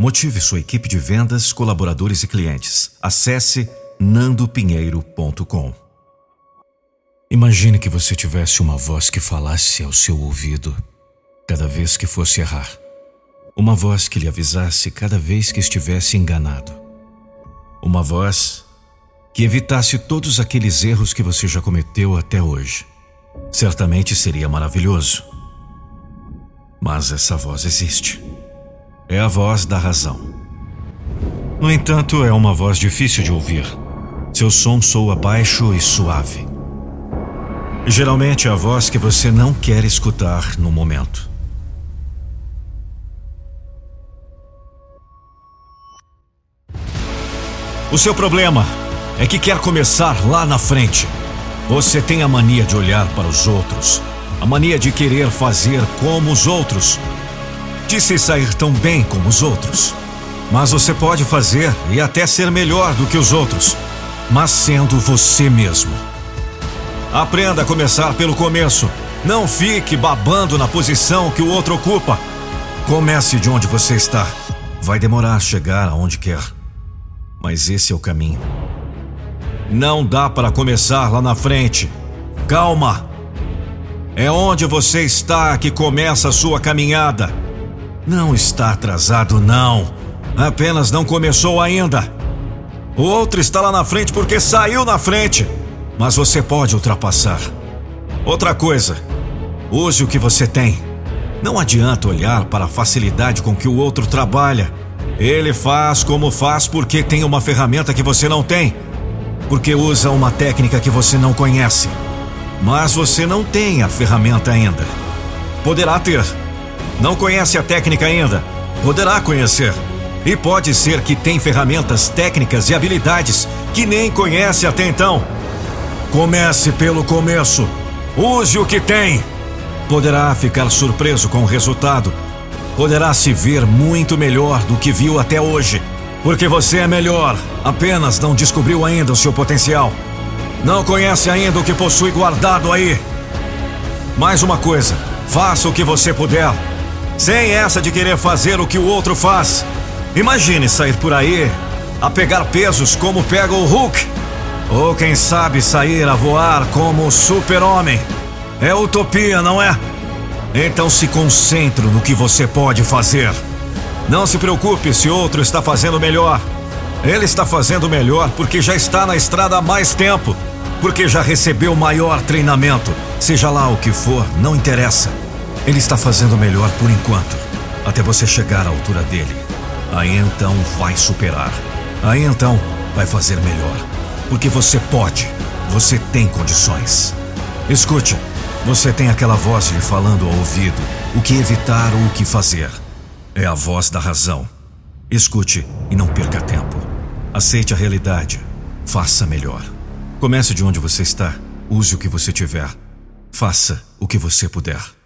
Motive sua equipe de vendas, colaboradores e clientes. Acesse nandopinheiro.com. Imagine que você tivesse uma voz que falasse ao seu ouvido cada vez que fosse errar. Uma voz que lhe avisasse cada vez que estivesse enganado. Uma voz que evitasse todos aqueles erros que você já cometeu até hoje. Certamente seria maravilhoso. Mas essa voz existe. É a voz da razão. No entanto, é uma voz difícil de ouvir. Seu som soa baixo e suave. Geralmente é a voz que você não quer escutar no momento. O seu problema é que quer começar lá na frente. Você tem a mania de olhar para os outros, a mania de querer fazer como os outros, de se sair tão bem como os outros. Mas você pode fazer e até ser melhor do que os outros, mas sendo você mesmo. Aprenda a começar pelo começo. Não fique babando na posição que o outro ocupa. Comece de onde você está. Vai demorar a chegar aonde quer. Mas esse é o caminho. Não dá para começar lá na frente. Calma! É onde você está que começa a sua caminhada. Não está atrasado, não. Apenas não começou ainda. O outro está lá na frente porque saiu na frente. Mas você pode ultrapassar. Outra coisa, use o que você tem. Não adianta olhar para a facilidade com que o outro trabalha. Ele faz como faz porque tem uma ferramenta que você não tem porque usa uma técnica que você não conhece. Mas você não tem a ferramenta ainda. Poderá ter. Não conhece a técnica ainda. Poderá conhecer. E pode ser que tem ferramentas técnicas e habilidades que nem conhece até então. Comece pelo começo. Use o que tem. Poderá ficar surpreso com o resultado. Poderá se ver muito melhor do que viu até hoje. Porque você é melhor, apenas não descobriu ainda o seu potencial. Não conhece ainda o que possui guardado aí. Mais uma coisa, faça o que você puder, sem essa de querer fazer o que o outro faz. Imagine sair por aí a pegar pesos como pega o Hulk. Ou quem sabe sair a voar como o Super-Homem. É utopia, não é? Então se concentre no que você pode fazer. Não se preocupe se outro está fazendo melhor. Ele está fazendo melhor porque já está na estrada há mais tempo, porque já recebeu maior treinamento. Seja lá o que for, não interessa. Ele está fazendo melhor por enquanto, até você chegar à altura dele. Aí então vai superar. Aí então vai fazer melhor. Porque você pode, você tem condições. Escute, você tem aquela voz lhe falando ao ouvido o que evitar ou o que fazer. É a voz da razão. Escute e não perca tempo. Aceite a realidade. Faça melhor. Comece de onde você está. Use o que você tiver. Faça o que você puder.